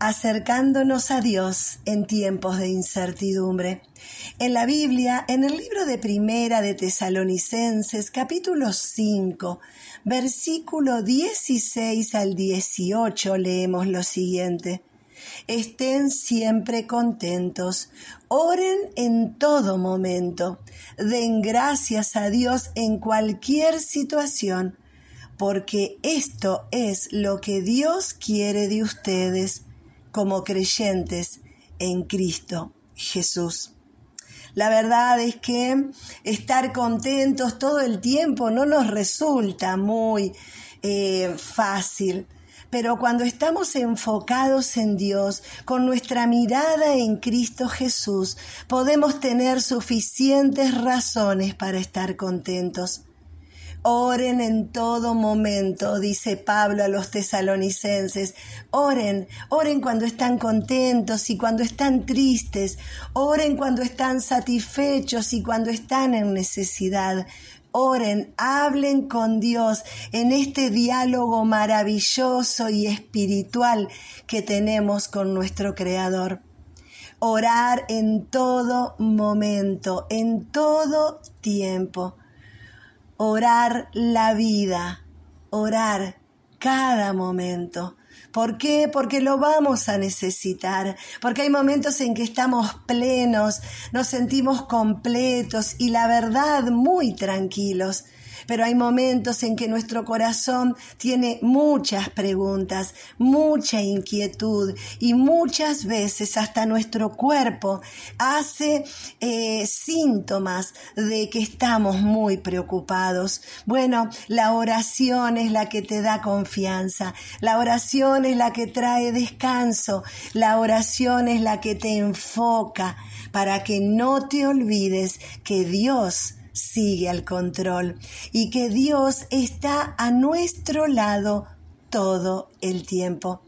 acercándonos a Dios en tiempos de incertidumbre. En la Biblia, en el libro de Primera de Tesalonicenses, capítulo 5, versículo 16 al 18, leemos lo siguiente. Estén siempre contentos, oren en todo momento, den gracias a Dios en cualquier situación, porque esto es lo que Dios quiere de ustedes como creyentes en Cristo Jesús. La verdad es que estar contentos todo el tiempo no nos resulta muy eh, fácil. Pero cuando estamos enfocados en Dios, con nuestra mirada en Cristo Jesús, podemos tener suficientes razones para estar contentos. Oren en todo momento, dice Pablo a los tesalonicenses. Oren, oren cuando están contentos y cuando están tristes. Oren cuando están satisfechos y cuando están en necesidad. Oren, hablen con Dios en este diálogo maravilloso y espiritual que tenemos con nuestro Creador. Orar en todo momento, en todo tiempo orar la vida, orar cada momento. ¿Por qué? Porque lo vamos a necesitar, porque hay momentos en que estamos plenos, nos sentimos completos y la verdad muy tranquilos pero hay momentos en que nuestro corazón tiene muchas preguntas, mucha inquietud y muchas veces hasta nuestro cuerpo hace eh, síntomas de que estamos muy preocupados. Bueno, la oración es la que te da confianza, la oración es la que trae descanso, la oración es la que te enfoca para que no te olvides que Dios sigue al control y que Dios está a nuestro lado todo el tiempo.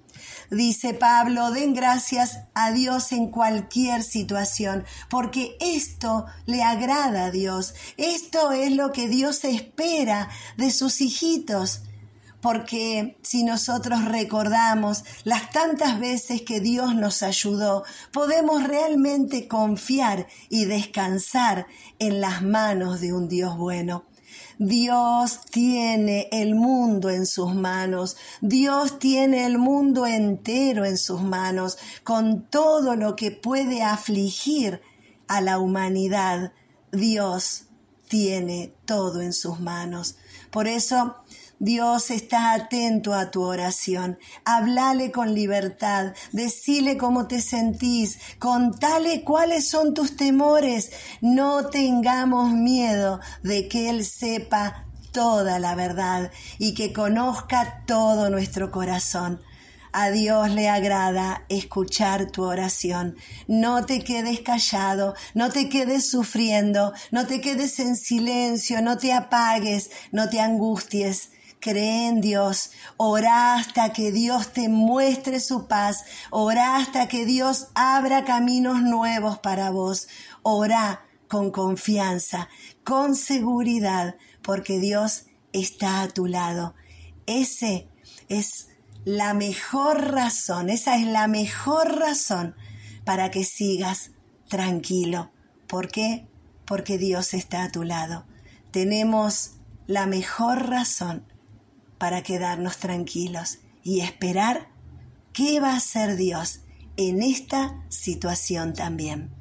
Dice Pablo, den gracias a Dios en cualquier situación, porque esto le agrada a Dios. Esto es lo que Dios espera de sus hijitos porque si nosotros recordamos las tantas veces que Dios nos ayudó, podemos realmente confiar y descansar en las manos de un Dios bueno. Dios tiene el mundo en sus manos, Dios tiene el mundo entero en sus manos, con todo lo que puede afligir a la humanidad. Dios tiene todo en sus manos. Por eso Dios está atento a tu oración. Háblale con libertad. Decile cómo te sentís. Contale cuáles son tus temores. No tengamos miedo de que Él sepa toda la verdad y que conozca todo nuestro corazón. A Dios le agrada escuchar tu oración. No te quedes callado, no te quedes sufriendo, no te quedes en silencio, no te apagues, no te angusties. Cree en Dios, ora hasta que Dios te muestre su paz, ora hasta que Dios abra caminos nuevos para vos, ora con confianza, con seguridad, porque Dios está a tu lado. Ese es la mejor razón, esa es la mejor razón para que sigas tranquilo. ¿Por qué? Porque Dios está a tu lado. Tenemos la mejor razón para quedarnos tranquilos y esperar qué va a hacer Dios en esta situación también.